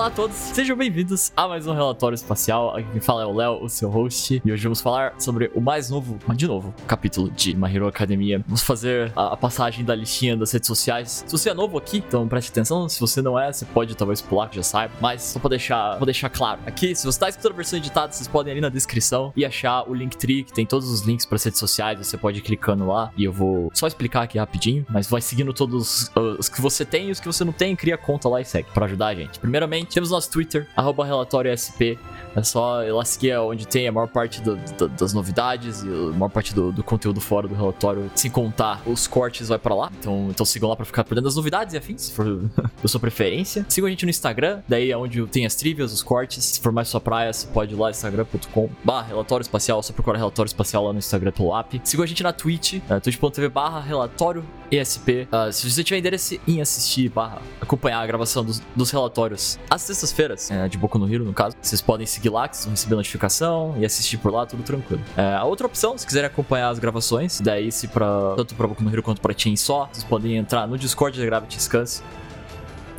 Olá a todos, sejam bem-vindos a mais um relatório espacial. Aqui quem fala é o Léo, o seu host, e hoje vamos falar sobre o mais novo, mas de novo, capítulo de My Hero Academia. Vamos fazer a, passagem da listinha das redes sociais. Se você é novo aqui, então preste atenção. Se você não é, você pode talvez pular, que já saiba. Mas só pra deixar, pra deixar claro, aqui, se você tá escutando a versão editada, vocês podem ali na descrição e achar o Linktree, que tem todos os links para redes sociais. Você pode ir clicando lá e eu vou só explicar aqui rapidinho, mas vai seguindo todos os que você tem e os que você não tem, cria conta lá e segue pra ajudar a gente. Primeiramente, temos nosso Twitter, arroba relatório SP. É só ir lá seguir onde tem a maior parte do, do, das novidades e a maior parte do, do, conteúdo fora do relatório. Sem contar os cortes, vai pra lá. Então, então sigam lá pra ficar por dentro das novidades e afins, se for da sua preferência. Sigam a gente no Instagram, daí é onde tem as trivias, os cortes. Se for mais sua praia, você pode ir lá, instagram.com barra relatório espacial. Só procura relatório espacial lá no Instagram pelo app. Sigam a gente na Twitch, uh, twitch.tv barra relatório ESP. Uh, se você tiver interesse em assistir, barra, acompanhar a gravação dos, dos relatórios às sextas-feiras, é, de Boku no Hero, no caso, vocês podem seguir lá, que vocês vão receber notificação e assistir por lá, tudo tranquilo. É, a outra opção, se quiserem acompanhar as gravações, daí se pra, tanto pra Boku no Hero quanto pra Chainsaw, vocês podem entrar no Discord da Gravity Scans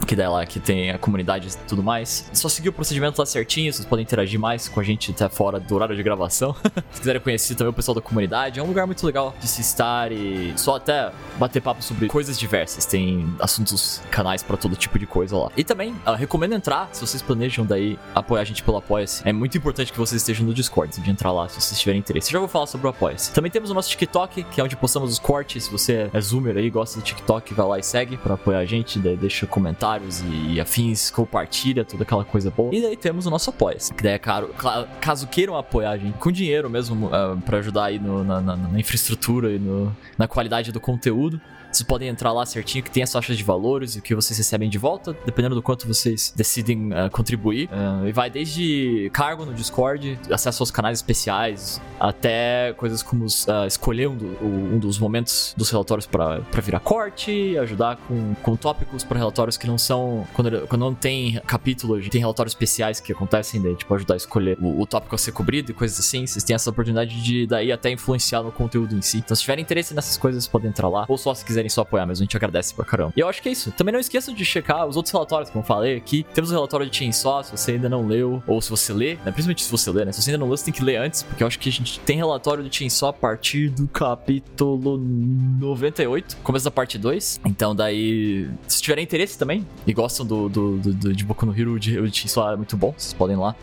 que daí lá que tem a comunidade e tudo mais. Só seguir o procedimento lá certinho, vocês podem interagir mais com a gente até fora do horário de gravação. Se quiserem conhecer também o pessoal da comunidade, é um lugar muito legal de se estar e só até bater papo sobre coisas diversas. Tem assuntos, canais para todo tipo de coisa lá. E também, uh, recomendo entrar, se vocês planejam daí apoiar a gente pelo Apoia-se. É muito importante que vocês estejam no Discord, de entrar lá, se vocês tiverem interesse. Eu já vou falar sobre o Apoia-se. Também temos o nosso TikTok, que é onde postamos os cortes. Se você é zoomer aí, gosta do TikTok, vai lá e segue para apoiar a gente, daí deixa comentário comentários e afins, compartilha toda aquela coisa boa. E daí temos o nosso apoia que daí é caro. Caso queiram apoiar a gente com dinheiro mesmo, uh, ah, para ajudar aí no, na, na, na, infraestrutura e no, na qualidade do conteúdo, vocês podem entrar lá certinho que tem as taxas de valores e o que vocês recebem de volta, dependendo do quanto vocês decidem uh, contribuir. Uh, e vai desde cargo no Discord, acesso aos canais especiais, até coisas como uh, escolher um, do, um, dos momentos dos relatórios para virar corte, ajudar com, com tópicos para relatórios que não são. Quando, quando não tem capítulo, tem relatórios especiais que acontecem, daí, tipo, ajudar a escolher o, o tópico a ser cobrido e coisas assim. Vocês têm essa oportunidade de daí até influenciar no conteúdo em si. Então, se tiverem interesse nessas coisas, podem entrar lá. Ou só se quiserem só apoiar, mas a gente agradece pra caramba. E eu acho que é isso. Também não esqueçam de checar os outros relatórios, como eu falei aqui. Temos o relatório de Chainsaw, se você ainda não leu, ou se você lê, né? Principalmente se você lê, né? Se você ainda não leu, você tem que ler antes, porque eu acho que a gente tem relatório de Chainsaw a partir do capítulo 98, começo da parte 2. Então, daí, se tiverem interesse também e gostam do, do, do, do de Boku no Hero, de, de Chainsaw é muito bom, vocês podem ir lá.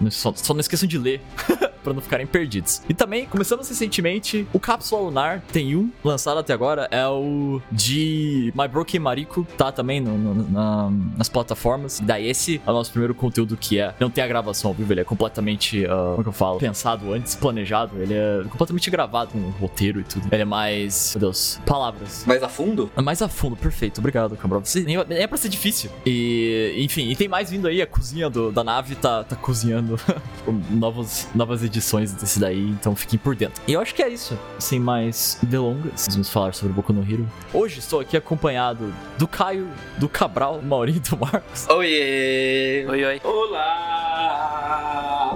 Um, só, só não esqueçam de ler. para não ficarem perdidos. E também, começamos recentemente, o Cápsula Lunar tem um lançado até agora, é o de My Broken Mariko, tá também no, no, na, nas plataformas. Daí esse é o nosso primeiro conteúdo que é, não tem a gravação ao vivo, ele é completamente, uh, como é que eu falo, pensado antes, planejado, ele é completamente gravado com um roteiro e tudo. Ele é mais, meu Deus, palavras. Mais a fundo? É mais a fundo, perfeito, obrigado, Cambro. Nem, nem é pra ser difícil. E, enfim, e tem mais vindo aí, a cozinha do, da nave tá, tá cozinhando novos, novas edições desse daí, então fiquem por dentro. E eu acho que é isso. Sem mais delongas, vamos falar sobre Boku no Hero. Hoje estou aqui acompanhado do Caio, do Cabral, do Maurinho e do Marcos. Oiê! Oi, oi. Olá!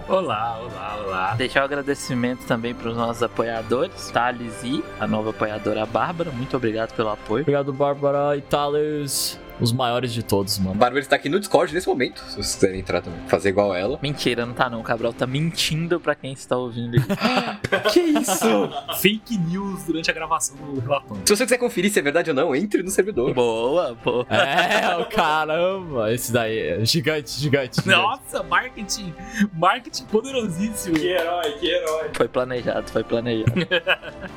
Olá, olá, olá. Deixar o um agradecimento também para os nossos apoiadores, Thales e a nova apoiadora Bárbara. Muito obrigado pelo apoio. Obrigado, Bárbara e Thales os maiores de todos, mano. Bárbara está aqui no Discord nesse momento, se vocês quiserem entrar também. Fazer igual ela. Mentira, não tá não. O Cabral tá mentindo pra quem está ouvindo. que isso? Fake news durante a gravação do relatório. Se você quiser conferir se é verdade ou não, entre no servidor. Boa, boa. É, o caramba. Esse daí é gigante, gigante, gigante. Nossa, marketing. Marketing poderosíssimo. Que herói, que herói. Foi planejado, foi planejado.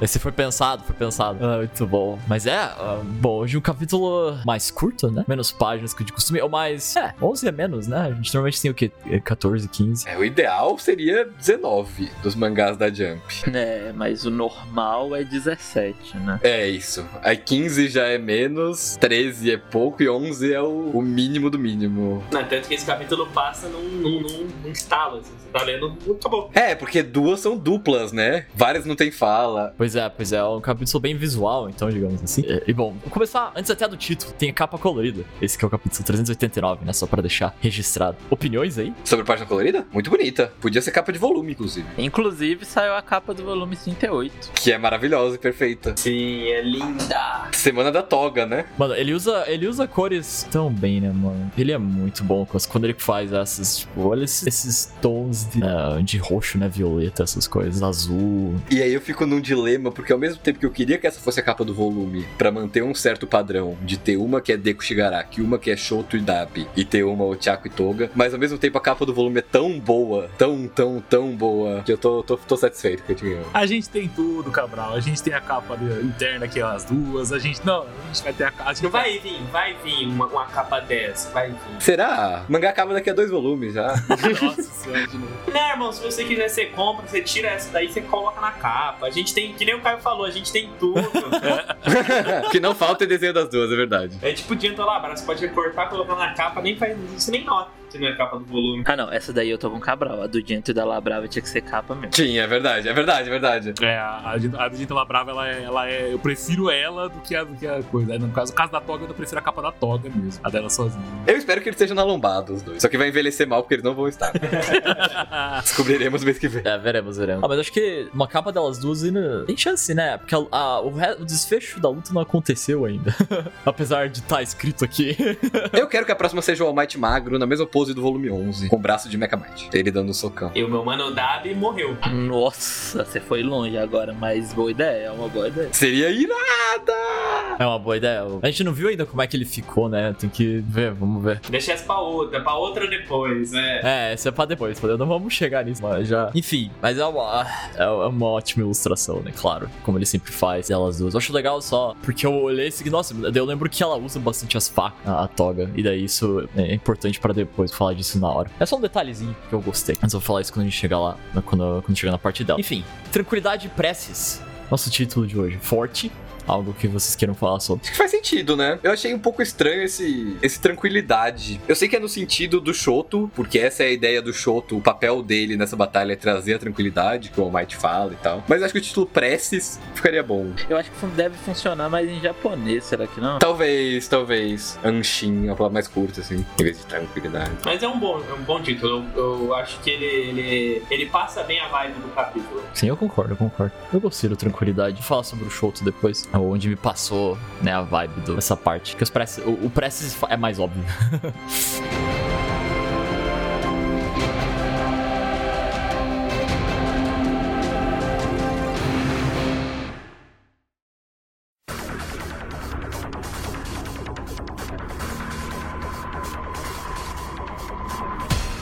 Esse foi pensado, foi pensado. Ah, muito bom. Mas é, uh, bom, hoje um capítulo mais curto, né? Menos páginas que de costume. Ou mais. É, 11 é menos, né? A gente normalmente tem o quê? 14, 15. É, o ideal seria 19 dos mangás da Jump. É, mas o normal é 17, né? É isso. Aí 15 já é menos, 13 é pouco e 11 é o, o mínimo do mínimo. Não, tanto que esse capítulo passa num, num, num, num estalo, assim. Você tá lendo, acabou. É, porque duas são duplas, né? Várias não tem fala. Pois é, pois é. É um capítulo bem visual, então, digamos assim. E, e bom, vou começar antes até do título. Tem a capa colorida colorida. Esse que é o capítulo 389, né? Só pra deixar registrado. Opiniões aí? Sobre página colorida? Muito bonita. Podia ser capa de volume, inclusive. Inclusive, saiu a capa do volume 38. Que é maravilhosa e perfeita. Sim, é linda. Semana da toga, né? Mano, ele usa, ele usa cores tão bem, né, mano? Ele é muito bom com as- quando ele faz essas, tipo, olha esses, esses tons de, ah, de roxo, né, violeta, essas coisas, azul. E aí eu fico num dilema, porque ao mesmo tempo que eu queria que essa fosse a capa do volume, pra manter um certo padrão, de ter uma que é Deku Shigaraki, uma que é Shoto e Dabi, e ter uma Ochako e Toga, mas ao mesmo tempo a capa do volume é tão boa, tão, tão, tão boa, que eu tô, tô, tô satisfeito com a gente ganhou. A gente tem tudo, Cabral. A gente tem a capa interna, que é as duas. A gente. Não, a gente vai ter a capa. Não vai vir, vai vir uma, uma capa dessa, vai vir. Será? O mangá acaba daqui a dois volumes já. Nossa senhora, de novo. Não, irmão, se você quiser, você compra, você tira essa daí, você coloca na capa. A gente tem, que nem o Caio falou, a gente tem tudo. que não falta é desenho das duas, é verdade. é Labra, você pode recortar, colocar na capa, nem faz, você nem nota que não é capa do volume. Ah, não, essa daí eu tô com Cabral. A do Diento e da Labrava tinha que ser capa mesmo. Tinha, é verdade, é verdade, é verdade. É, a, a do Gintama Brava, ela é, ela é. Eu prefiro ela do que a, do que a coisa. No caso, no caso da toga, eu prefiro a capa da toga mesmo. A dela sozinha. Eu espero que eles estejam na lombada, os dois. Só que vai envelhecer mal porque eles não vão estar. Descobriremos mês que vem. É, veremos, veremos. Ah, mas acho que uma capa delas duas ainda tem chance, né? Porque a- a- o, re- o desfecho da luta não aconteceu ainda. Apesar de estar escrito aqui. Eu quero que a próxima seja o All Might magro, na mesma pose do volume 11, com o braço de Mecha Might. Ele dando um socão. E o meu mano Dabi morreu. Nossa, você foi longe agora, mas boa ideia, é uma boa ideia. Seria irada! É uma boa ideia. A gente não viu ainda como é que ele ficou, né? Tem que ver, vamos ver. Deixa essa pra outra, pra outra depois, né? É, essa é pra depois, não vamos chegar nisso, mas já. Enfim, mas é uma, é uma ótima ilustração, né? Claro, como ele sempre faz, elas duas. Eu acho legal só, porque eu olhei esse aqui, nossa, eu lembro que ela usa bastante as facas, a, a toga, e daí isso é importante pra depois falar disso na hora. É só um detalhezinho que eu gostei, mas eu vou falar isso quando a gente chegar lá, quando, quando chegar na parte dela. Enfim, tranquilidade e preces. Nosso título de hoje, forte. Algo que vocês queiram falar sobre. Acho que faz sentido, né? Eu achei um pouco estranho esse, esse tranquilidade. Eu sei que é no sentido do Shoto, porque essa é a ideia do Shoto, o papel dele nessa batalha é trazer a tranquilidade, que o Might fala e tal. Mas acho que o título Preces ficaria bom. Eu acho que deve funcionar mais em japonês, será que não? Talvez, talvez. Anshin, uma palavra mais curta, assim, em vez de tranquilidade. Mas é um bom, é um bom título. Eu, eu acho que ele, ele, ele passa bem a vibe do capítulo. Sim, eu concordo, eu concordo. Eu gostei da tranquilidade. Vou falar sobre o Shoto depois. Onde me passou, né, a vibe dessa parte. Que os preces, o, o preces é mais óbvio.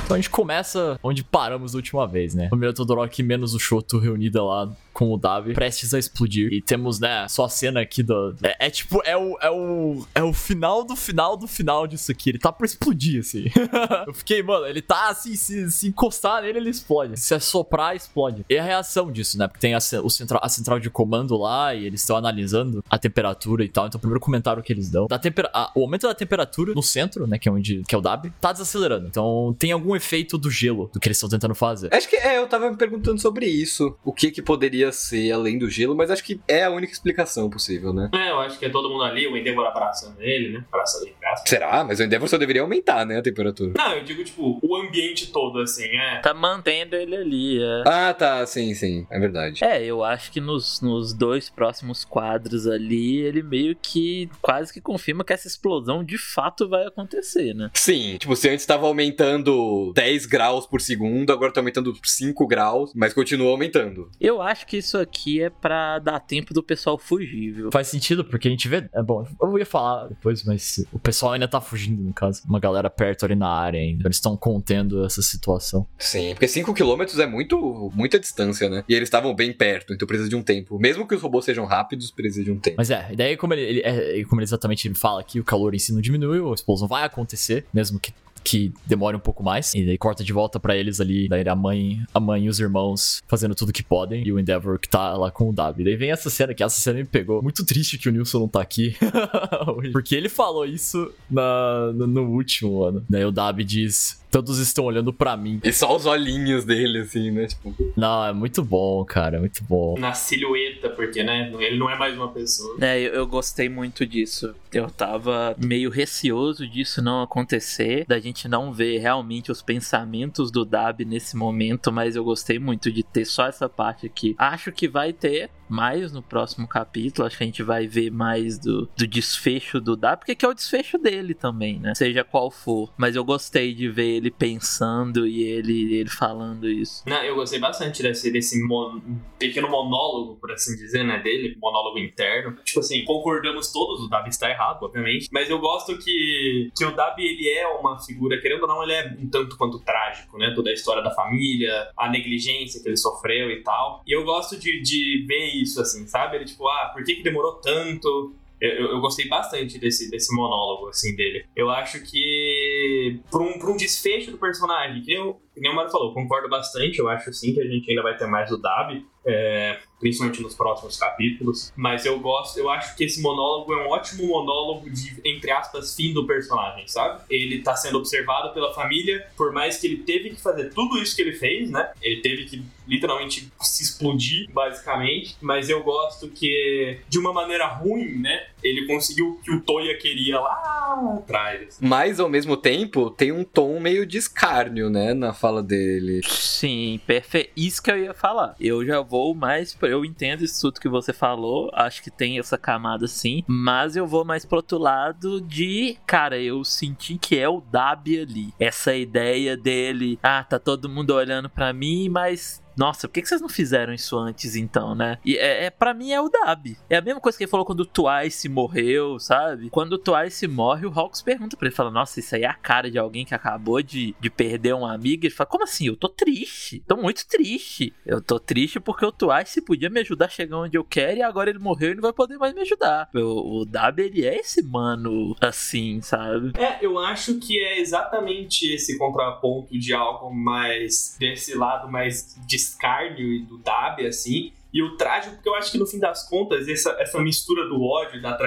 Então a gente começa onde paramos da última vez, né? O Família Todoroki menos o Shoto reunida lá com o Davi, prestes a explodir. E temos, né, só a cena aqui do... É, é tipo, é o, é o... É o final do final do final disso aqui. Ele tá pra explodir, assim. Eu fiquei, mano, ele tá assim, se, se encostar nele, ele explode. Se assoprar, explode. E a reação disso, né? Porque tem a, o central, a central de comando lá e eles estão analisando a temperatura e tal. Então o primeiro comentário que eles dão... Da tempera a- o aumento da temperatura no centro, né, que é onde... Que é o Dabi, tá desacelerando. Então tem algum efeito do gelo do que eles estão tentando fazer. Acho que é, eu tava me perguntando sobre isso. O que que poderia ser além do gelo, mas acho que é a única explicação possível, né? É, eu acho que é todo mundo ali, o Endeavor abraçando ele, né? Abraçando ele, abraça. Será? Mas o Endeavor só deveria aumentar, né, a temperatura. Não, eu digo, tipo, o ambiente todo, assim, é. Tá mantendo ele ali, é. Ah, tá, sim, sim, é verdade. É, eu acho que nos, nos dois próximos quadros ali, ele meio que quase que confirma que essa explosão de fato vai acontecer, né? Sim, tipo, se antes tava aumentando 10 graus por segundo, agora tá aumentando 5 graus, mas continua aumentando. Eu acho que isso aqui é pra dar tempo do pessoal fugir, viu? Faz sentido, porque a gente vê. É bom, eu ia falar depois, mas o pessoal ainda tá fugindo, no caso. Uma galera perto ali na área ainda. Eles estão contendo essa situação. Sim, porque 5 km é muito, muita distância, né? E eles estavam bem perto, então precisa de um tempo. Mesmo que os robôs sejam rápidos, precisa de um tempo. Mas é, e daí como ele, ele- é, como ele exatamente fala aqui, o calor em si não diminuiu, a explosão vai acontecer, mesmo que que demore um pouco mais. E daí corta de volta pra eles ali, daí a mãe, a mãe e os irmãos fazendo tudo que podem e o Endeavor que tá lá com o W. Daí vem essa cena que essa cena me pegou. Muito triste que o Nilson não tá aqui. Porque ele falou isso na, no, no último ano. Daí o W diz Todos estão olhando pra mim. E só os olhinhos dele, assim, né? Tipo, Não, é muito bom, cara, é muito bom. Na silhueta, porque, né? Ele não é mais uma pessoa. É, eu, eu gostei muito disso. Eu tava meio receoso disso não acontecer, da gente não ver realmente os pensamentos do Dab nesse momento, mas eu gostei muito de ter só essa parte aqui. Acho que vai ter mais no próximo capítulo, acho que a gente vai ver mais do, do desfecho do Dab, porque que é o desfecho dele também, né? Seja qual for. Mas eu gostei de ver ele pensando e ele, ele falando isso. Não, eu gostei bastante desse, desse mon- pequeno monólogo, por assim dizer, né, dele, monólogo interno. Tipo assim, concordamos todos, o Dabi está errado, obviamente, mas eu gosto que, que o Dabi, ele é uma figura, querendo ou não, ele é um tanto quanto trágico, né, toda a história da família, a negligência que ele sofreu e tal. E eu gosto de, de ver isso, assim, sabe? Ele tipo, ah, por que que demorou tanto? Eu, eu- eu gostei bastante desse, desse monólogo, assim, dele. Eu acho que, por um, um desfecho do personagem, que que nem o Mário falou, concordo bastante. Eu acho, sim, que a gente ainda vai ter mais do Dab, é, principalmente nos próximos capítulos. Mas eu gosto, eu acho que esse monólogo é um ótimo monólogo de, entre aspas, fim do personagem, sabe? Ele tá sendo observado pela família, por mais que ele teve que fazer tudo isso que ele fez, né? Ele teve que literalmente se explodir, basicamente. Mas eu gosto que, de uma maneira ruim, né? Ele conseguiu o que o Toya queria lá atrás. assim. mas ao mesmo tempo tem um tom meio de escárnio, né? Na fala dele. Sim, perfeito. Isso que eu ia falar. Eu já vou mais. Eu entendo isso tudo que você falou. Acho que tem essa camada sim. Mas eu vou mais pro outro lado de. Cara, eu senti que é o Dabi ali. Essa ideia dele. Ah, tá todo mundo olhando pra mim, mas. Nossa, por que vocês não fizeram isso antes então, né? E é, é para mim é o Dab. É a mesma coisa que ele falou quando o Twice morreu, sabe? Quando o Twice morre, o Hawks pergunta pra ele, fala: "Nossa, isso aí é a cara de alguém que acabou de, de perder um amigo". Ele fala: "Como assim? Eu tô triste. Tô muito triste. Eu tô triste porque o Twice podia me ajudar a chegar onde eu quero e agora ele morreu e não vai poder mais me ajudar". O, o Dab ele é esse mano assim, sabe? É, eu acho que é exatamente esse contraponto de algo mais desse lado mais de escárnio e do Dab, assim. E o trágico, porque eu acho que no fim das contas, essa, essa mistura do ódio, da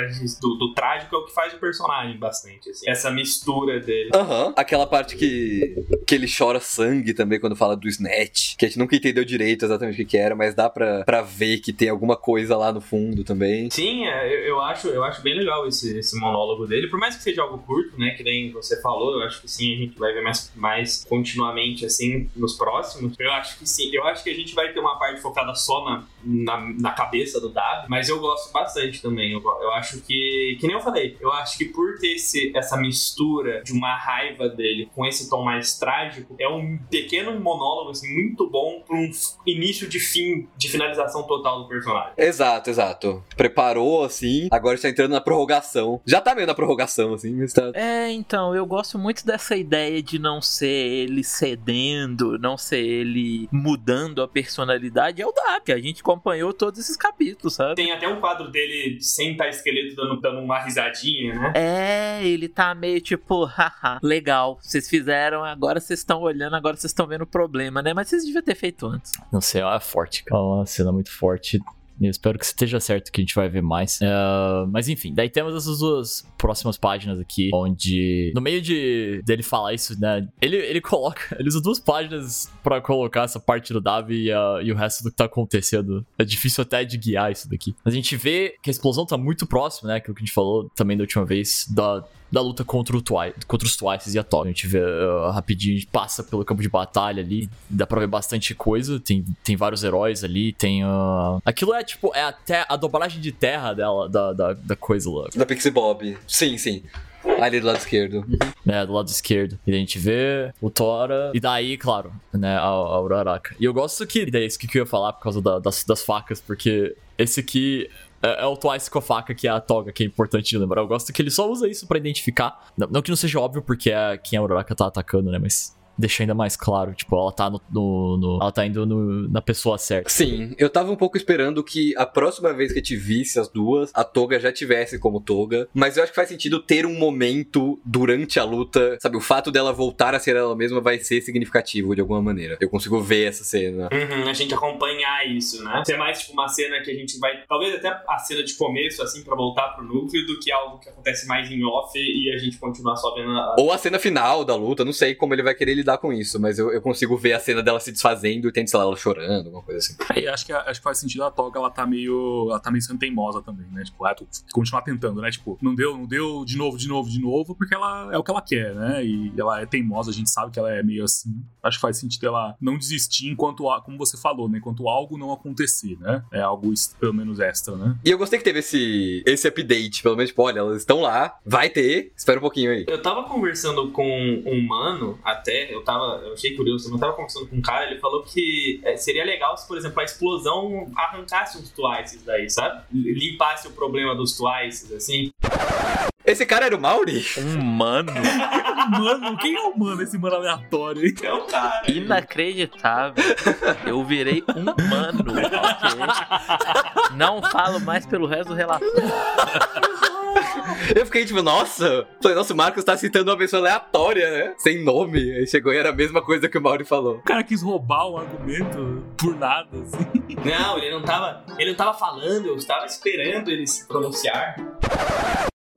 do, do trágico, é o que faz o personagem bastante, assim. Essa mistura dele. Aham. Aquela parte que, que ele chora sangue também quando fala do Snatch. Que a gente nunca entendeu direito exatamente o que, que era, mas dá pra, pra ver que tem alguma coisa lá no fundo também. Sim, é, eu, eu acho, eu acho bem legal esse, esse monólogo dele. Por mais que seja algo curto, né? Que nem você falou, eu acho que sim, a gente vai ver mais, mais continuamente, assim, nos próximos. Eu acho que sim. Eu acho que a gente vai ter uma parte focada só na, na, na cabeça do Dab, mas eu gosto bastante também. Eu, eu acho que, que nem eu falei, eu acho que por ter esse, essa mistura de uma raiva dele com esse tom mais trágico, é um pequeno monólogo, assim, muito bom pra um início de fim, de finalização total do personagem. Exato, exato. Preparou, assim, agora está entrando na prorrogação. Já tá meio na prorrogação, assim, mas tá... É, então, eu gosto muito dessa ideia de não ser ele cedendo, não ser ele mudando a personalidade. É o Dab, que a gente acompanhou todos esses capítulos, sabe? Tem até um quadro dele sem estar esqueleto dando, dando uma risadinha, né? É, ele tá meio tipo, haha, legal, vocês fizeram, agora vocês estão olhando, agora vocês estão vendo o problema, né? Mas vocês deviam ter feito antes. Não sei, é forte, cara. É uma cena muito forte. Eu espero que esteja certo que a gente vai ver mais. É, mas enfim, daí temos essas duas próximas páginas aqui, onde no meio de dele falar isso, né? Ele, ele coloca, ele usa duas páginas pra colocar essa parte do Davi e, a- e o resto do que tá acontecendo. É difícil até de guiar isso daqui. Mas a gente vê que a explosão tá muito próxima, né? Aquilo que a gente falou também da última vez, da, da luta contra, o Twi contra os Twices e a Top. A gente vê uh, rapidinho, a gente passa pelo campo de batalha ali, dá pra ver bastante coisa, tem, tem vários heróis ali, tem. Uh... Aquilo é tipo, é até a dobragem de terra dela, da, da, da coisa lá, Da Pixie Bob. Sim, sim. Ali do lado esquerdo. né, do lado esquerdo. E a gente vê o Tora, e daí, claro, né, a, a Uraraka. E eu gosto que, daí é isso que eu ia falar por causa da- das, das facas, porque esse aqui. É, é o Twice com a faca, que é a toga, que é importante lembrar. Eu gosto que ele só usa isso pra identificar. Não, não que não seja óbvio, porque é quem a Uraraka tá atacando, né? Mas deixa ainda mais claro. Tipo, ela tá no. no- no- ela tá indo no- na pessoa certa. Sim, eu tava um pouco esperando que a próxima vez que te visse as duas, a Toga já tivesse como Toga. Mas eu acho que faz sentido ter um momento durante a luta, sabe? O fato dela voltar a ser ela mesma vai ser significativo de alguma maneira. Eu consigo ver essa cena. Uhum, a gente acompanhar isso, né? Ser mais tipo uma cena que a gente vai. Talvez até a cena de começo, assim, pra voltar pro núcleo, do que algo que acontece mais em off e a gente continuar só vendo a. Ou a cena final da luta, não sei como ele vai querer lidar com isso, mas eu, eu consigo ver a cena dela se desfazendo e tendo, sei lá, ela chorando, alguma coisa assim. Aí acho que, acho que faz sentido a Toga, ela tá meio. Ela tá meio sendo teimosa também, né? Tipo, ah, tu continuar tentando, né? Tipo, não deu, não deu de novo, de novo, de novo, porque ela é o que ela quer, né? E ela é teimosa, a gente sabe que ela é meio assim. Acho que faz sentido ela não desistir enquanto, a- como você falou, né? Enquanto algo não acontecer, né? É algo pelo menos extra, né? E eu gostei que teve esse, esse update, pelo menos, tipo, olha, elas estão lá, vai ter, espera um pouquinho aí. Eu tava conversando com um mano, até, eu tava, eu achei curioso, eu tava conversando com um cara, ele falou que é, seria legal se, por exemplo, a explosão arrancasse uns Twices daí, sabe? Limpasse o problema dos Twices, assim. Esse cara era o Mauri? Um mano Mano, quem é o mano, esse mano aleatório? É o cara. inacreditável. Eu virei um mano, ok? Não falo mais pelo resto do relatório. Eu fiquei tipo, nossa, falei, nossa, o Marcos tá citando uma pessoa aleatória, né? Sem nome. Aí chegou e era a mesma coisa que o Mauri falou. O cara quis roubar o argumento por nada, assim. Não, ele não tava. Ele não tava falando, eu estava esperando ele se pronunciar.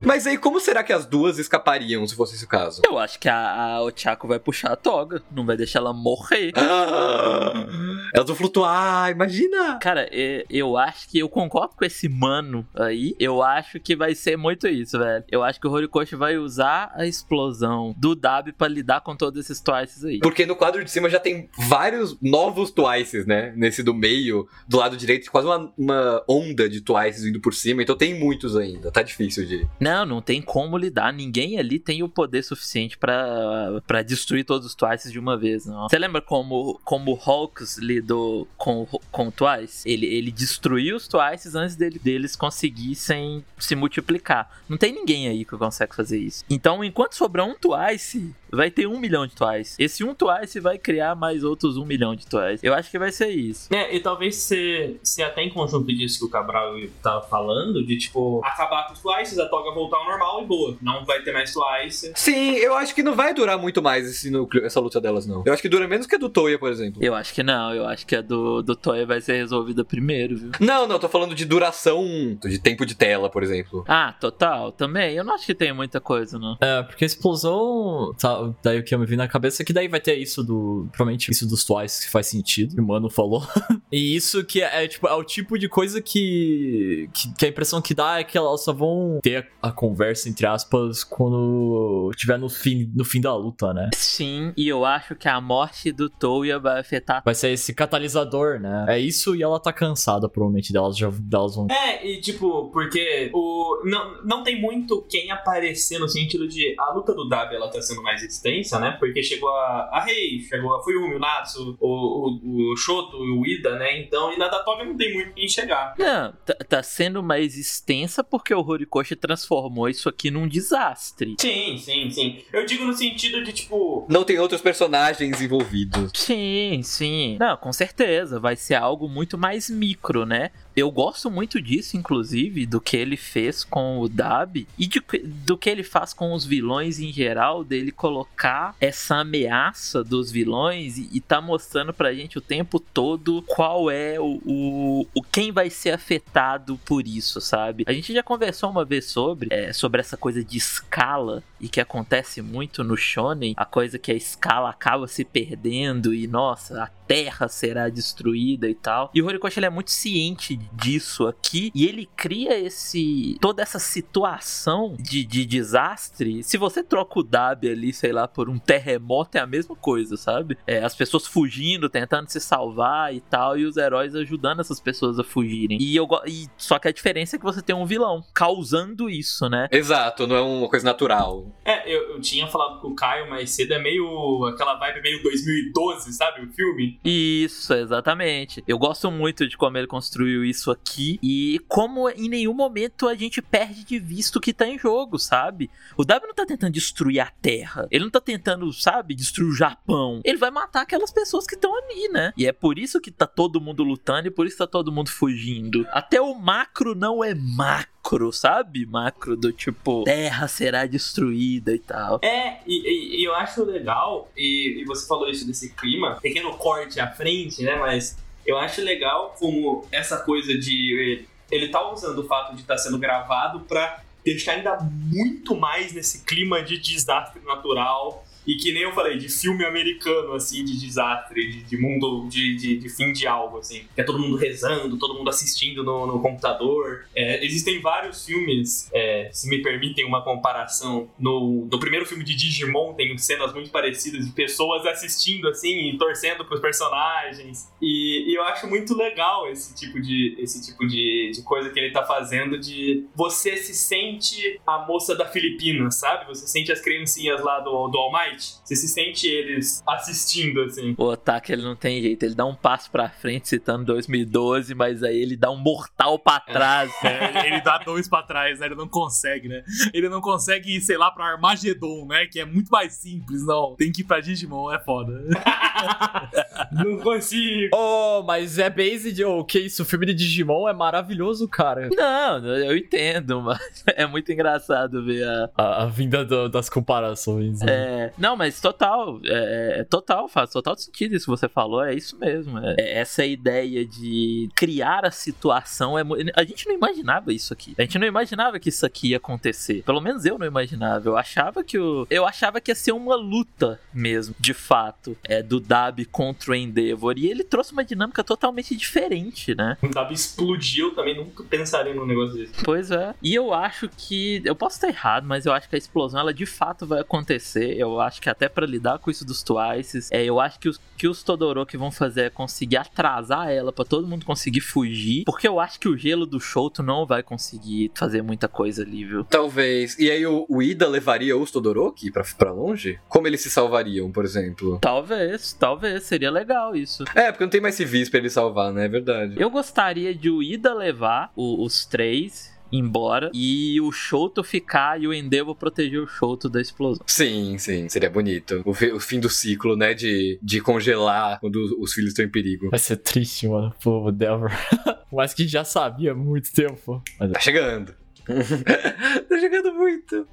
Mas aí, como será que as duas escapariam se fosse esse o caso? Eu acho que a, a Ochako vai puxar a toga, não vai deixar ela morrer. Ah, elas vão flutuar, imagina! Cara, é- eu acho que eu concordo com esse mano aí. Eu acho que vai ser muito isso, velho. Eu acho que o Horikoshi vai usar a explosão do Dabi pra lidar com todos esses twices aí. Porque no quadro de cima já tem vários novos Twices, né? Nesse do meio, do lado direito, quase uma, uma onda de Twices indo por cima. Então tem muitos ainda, tá difícil de. Não, não tem como lidar. Ninguém ali tem o poder suficiente pra destruir todos os Twices de uma vez, não. Você lembra como, como o Hawks lidou com, com o Twice? Ele, ele destruiu os Twices antes dele, deles conseguissem se multiplicar. Não tem ninguém aí que consegue fazer isso. Então, enquanto sobrar um Twice, vai ter um milhão de Twice. Esse um Twice vai criar mais outros um milhão de Twice. Eu acho que vai ser isso. É, e talvez se, se até em conjunto disso que o Cabral tava falando, de tipo, acabar com os Twices, a toga voltar ao normal e boa. Não vai ter mais Twice. Sim, eu acho que não vai durar muito mais esse núcleo, essa luta delas, não. Eu acho que dura menos que a do Toya, por exemplo. Eu acho que não. Eu acho que a do, do Toya vai ser resolvida primeiro, viu? Não, não, tô falando de duração, de tempo de tela, por exemplo. Ah, total, também. Eu não acho que tem muita coisa, não. É, porque a explosão. Tá, daí o que eu me vi na cabeça é que daí vai ter isso do. Provavelmente isso dos Twice que faz sentido, que o mano falou. e isso que é, é, tipo, é o tipo de coisa que, que. que a impressão que dá é que elas só vão ter a, conversa, entre aspas, quando tiver no fim, no fim da luta, né? Sim, e eu acho que a morte do Toya vai afetar. Vai ser esse catalisador, né? É isso e ela tá cansada, provavelmente, delas já delas vão. É, e tipo, porque o, não, não tem muito quem aparecer no sentido de a luta do Dabi ela tá sendo mais extensa, né? Porque chegou a, a Rei, chegou a Fuyumi, o Natsu, o, o, o Shoto, o Ida, né? Então, e na da Toga não tem muito quem chegar. Não, tá, tá sendo mais extensa porque o Horikoshi transformou isso aqui num desastre. Sim, sim, sim. Eu digo no sentido de, tipo, Não tem outros personagens envolvidos. Sim, sim. Não, com certeza. Vai ser algo muito mais micro, né? Eu gosto muito disso, inclusive, do que ele fez com o Dab e de do que ele faz com os vilões em geral, dele colocar essa ameaça dos vilões e, e tá mostrando pra gente o tempo todo qual é o, o, o quem vai ser afetado por isso, sabe? A gente já conversou uma vez sobre, é, sobre essa coisa de escala e que acontece muito no Shonen, a coisa que a escala acaba se perdendo e nossa, a terra será destruída e tal. E o Horikoshi ele é muito ciente disso aqui e ele cria esse toda essa situação de, de desastre. Se você troca o Dabi ali, sei lá, por um terremoto é a mesma coisa, sabe? É, as pessoas fugindo, tentando se salvar e tal, e os heróis ajudando essas pessoas a fugirem. E eu e só que a diferença é que você tem um vilão causando isso, né? Exato, não é uma coisa natural. é, eu, eu tinha falado com o Caio mais cedo, é meio aquela vibe meio 2012, sabe? O filme. Isso, exatamente. Eu gosto muito de como ele construiu isso aqui e como em nenhum momento a gente perde de vista o que tá em jogo, sabe? O W não tá tentando destruir a Terra. Ele não tá tentando, sabe, destruir o Japão. Ele vai matar aquelas pessoas que estão ali, né? E é por isso que tá todo mundo lutando e por isso tá todo mundo fugindo. Até o macro não é macro, sabe? Macro do tipo, terra será destruída e tal. É, e, e- eu acho legal, e, e você falou isso desse clima, pequeno corte à frente, né? Mas eu acho legal como essa coisa de. Ele tá usando o fato de estar sendo gravado pra deixar ainda muito mais nesse clima de desastre natural. E que nem eu falei, de filme americano, assim, de desastre, de, de mundo, de, de, de fim de algo, assim. Que é todo mundo rezando, todo mundo assistindo no, no computador. É, existem vários filmes, é, se me permitem uma comparação, no, no primeiro filme de Digimon tem cenas muito parecidas de pessoas assistindo, assim, e torcendo pros personagens. E, e eu acho muito legal esse tipo de, esse tipo de, de coisa que ele tá fazendo, de você se sente a moça da Filipina, sabe? Você sente as criancinhas lá do, do All Might, você se sente eles assistindo, assim. O Otaka, ele não tem jeito. Ele dá um passo pra frente citando 2012, mas aí ele dá um mortal pra trás. É, ele dá dois pra trás, né? Ele não consegue, né? Ele não consegue ir, sei lá, pra Armagedon, né? Que é muito mais simples, não. Tem que ir pra Digimon, é foda. Não consigo. Oh, mas é based, oh, que isso? O filme de Digimon é maravilhoso, cara. Não, eu entendo, mas é muito engraçado ver a. A, a vinda do- das comparações. né? É, não, mas total, é, é total, faz total sentido isso que você falou, é isso mesmo. É, é essa ideia de criar a situação, é, a gente não imaginava isso aqui. A gente não imaginava que isso aqui ia acontecer. Pelo menos eu não imaginava. Eu achava que o, eu achava que ia ser uma luta mesmo, de fato, é do Dab contra o Endeavor. E ele trouxe uma dinâmica totalmente diferente, né? O Dab explodiu, também nunca pensaria num negócio desse. Pois é. E eu acho que. Eu posso estar errado, mas eu acho que a explosão ela de fato vai acontecer. Eu acho que até pra lidar com isso dos Twices, é, eu acho que os, que os Todoroki vão fazer é conseguir atrasar ela pra todo mundo conseguir fugir. Porque eu acho que o gelo do Shoto não vai conseguir fazer muita coisa ali, viu? Talvez. E aí o, o Ida levaria os Todoroki pra, pra longe? Como eles se salvariam, por exemplo? Talvez, talvez, seria legal isso. É, porque não tem mais civis pra ele salvar, né? É verdade. Eu gostaria de o Ida levar o- os três embora e o Shoto ficar e o Endeavor proteger o Shoto da explosão. Sim, sim, seria bonito. O, o fim do ciclo, né? De, de congelar quando os filhos estão em perigo. Vai ser triste, mano, pro Delver. Mas que já sabia há muito tempo. Mas Tá chegando. tá chegando muito.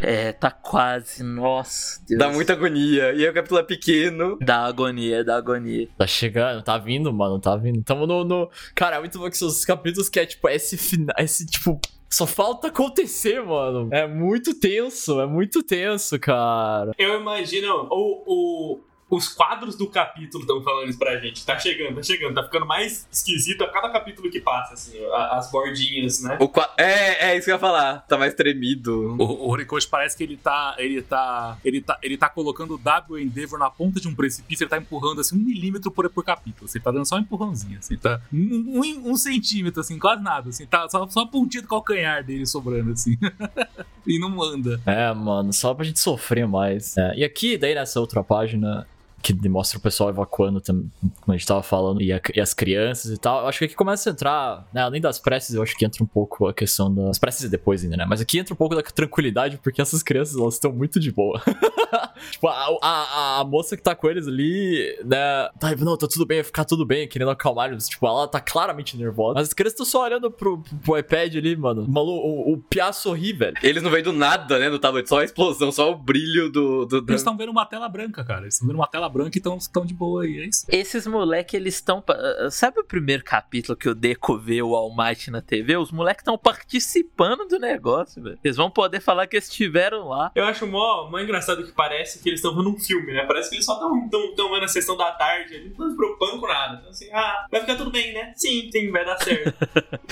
É, tá quase. Nossa, Deus. Dá muita agonia. E aí o capítulo é pequeno. Dá agonia, dá agonia. tá chegando, tá vindo, mano, tá vindo. Tamo no. no... Cara, é muito bom que são os capítulos que é tipo, esse final. Esse tipo. Só falta acontecer, mano. É muito tenso, é muito tenso, cara. Eu imagino o, o, os quadros do capítulo estão falando isso pra gente. Tá chegando, tá chegando, tá ficando mais esquisito a cada capítulo que passa, assim, a- as bordinhas, né? O qua- é, é isso que eu ia falar. Tá mais tremido. O, o Horikoshi parece que ele tá. Ele tá. Ele tá. Ele tá colocando o W Endeavor na ponta de um precipício, ele tá empurrando assim um milímetro por, por capítulo. Assim, tá dando só um empurrãozinho, assim, tá. Um, um- um centímetro, assim, quase nada. Assim, tá só, só a pontinha do calcanhar dele sobrando, assim. e não anda. É, mano, só pra gente sofrer mais. É, e aqui, daí nessa outra página. Que mostra o pessoal evacuando, também, como a gente tava falando, e, a- e as crianças e tal. Eu acho que aqui começa a entrar, né, além das preces, eu acho que entra um pouco a questão das preces depois ainda, né? Mas aqui entra um pouco da tranquilidade, porque essas crianças, elas estão muito de boa. tipo, a, a, a moça que tá com eles ali, né? Tá, não, tá tudo bem, vai ficar tudo bem, querendo acalmar eles. Tipo, ela tá claramente nervosa. Mas as crianças estão só olhando pro, pro, pro iPad ali, mano. O, malu, o, o Pia sorri, velho. Eles não veem do nada, né? No tablet, só a explosão, só o brilho do. do, do... Eles estão vendo uma tela branca, cara. Eles estão vendo uma tela branca e estão de boa aí. É isso. Esses moleque, eles estão. Sabe o primeiro capítulo que o Deco vê o All Might na TV? Os moleques estão participando do negócio, velho. Eles vão poder falar que estiveram lá. Eu acho mó, mó engraçado que parece que eles estão vendo um filme, né? Parece que eles só estão vendo a sessão da tarde, eles não estão se preocupando com nada. Então, assim, ah, vai ficar tudo bem, né? Sim, sim, vai dar certo.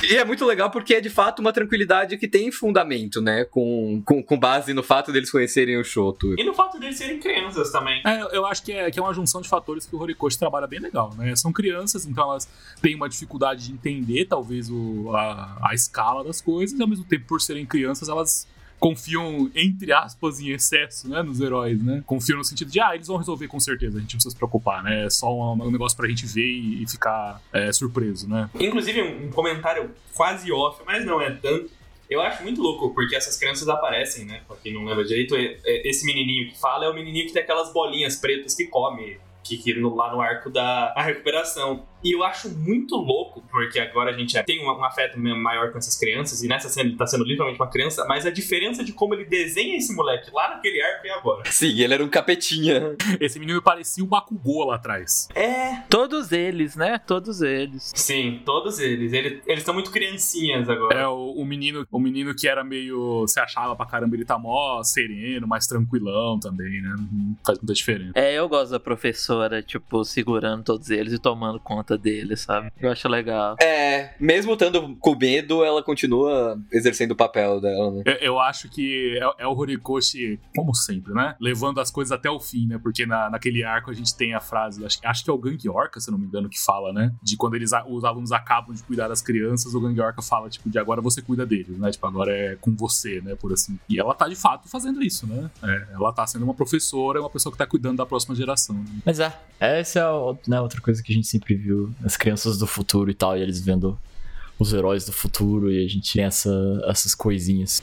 E é muito legal porque é de fato uma tranquilidade que tem fundamento, né? Com, com, com base no fato deles conhecerem o Shoto. e no fato deles serem crianças também. É, eu acho que é, que é uma junção de fatores que o Horikoshi trabalha bem legal, né? São crianças, então elas têm uma dificuldade de entender, talvez, o, a, a escala das coisas, e ao mesmo tempo, por serem crianças, elas confiam, entre aspas, em excesso, né, nos heróis, né? Confiam no sentido de, ah, eles vão resolver com certeza, a gente não precisa se preocupar, né? É só um, um negócio pra gente ver e, e ficar é, surpreso, né? Inclusive, um comentário quase off, mas não é tanto. Eu acho muito louco, porque essas crianças aparecem, né? Pra quem não lembra direito, é- é- esse menininho que fala é o menininho que tem aquelas bolinhas pretas que come. Que, que no- lá no arco da recuperação. E eu acho muito louco, porque agora a gente tem um, um afeto maior com essas crianças, e nessa cena ele tá sendo literalmente uma criança, mas a diferença de como ele desenha esse moleque lá naquele arco e agora. Sim, ele era um capetinha. Esse menino parecia o Bakugou lá atrás. É. Todos eles, né? Todos eles. Sim, todos eles. Ele- eles estão muito criancinhas agora. É o, o menino, o menino que era meio. Se achava pra caramba, ele tá mó sereno, mais tranquilão também, né? Não faz muita diferença. É, eu gosto da professora, tipo, segurando todos eles e tomando conta deles, sabe? Eu acho legal. É, mesmo estando com medo, ela continua exercendo o papel dela, né? Eu, eu acho que é, é o Horikoshi, como sempre, né? Levando as coisas até o fim, né? Porque na, naquele arco a gente tem a frase, acho, que- acho que é o Gang Orca, se não me engano, que fala, né? De quando eles, os alunos acabam de cuidar das crianças, o Gang Orca fala, tipo, de agora você cuida deles, né? Tipo, agora é com você, né? Por assim. E ela tá de fato fazendo isso, né? É, ela tá sendo uma professora, uma pessoa que tá cuidando da próxima geração. né? Mas é, essa é né, outra coisa que a gente sempre viu. As crianças do futuro e tal, e eles vendo os heróis do futuro e a gente tem essa, essas coisinhas.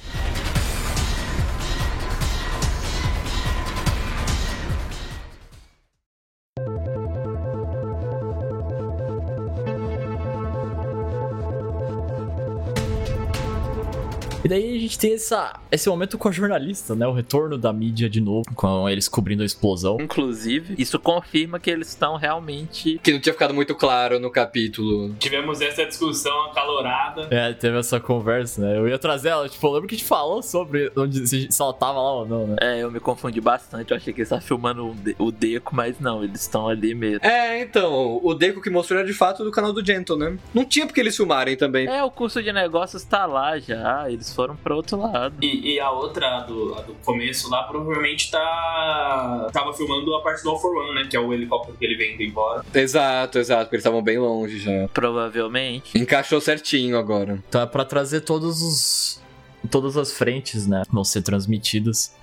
E daí a gente tem essa, esse momento com a jornalista, né? O retorno da mídia de novo, com eles cobrindo a explosão. Inclusive, isso confirma que eles estão realmente. Que não tinha ficado muito claro no capítulo. Tivemos essa discussão acalorada. É, teve essa conversa, né? Eu ia trazer ela, tipo, eu lembro que a gente falou sobre onde, se, se ela tava lá ou não, né? É, eu me confundi bastante. Eu achei que eles estavam filmando o Deco, mas não, eles estão ali mesmo. É, então, o Deco que mostrou era de fato do canal do Gentle, né? Não tinha porque eles filmarem também. É, o curso de negócios tá lá já. Eles foram pro outro lado. E, e a outra a do, a do começo lá provavelmente tá. Tava filmando a parte do All for One, né? Que é o helicóptero que ele vem indo embora. Exato, exato, porque eles estavam bem longe já. Provavelmente. Encaixou certinho agora. Então é pra trazer todos os. Todas as frentes, né? Vão ser transmitidas.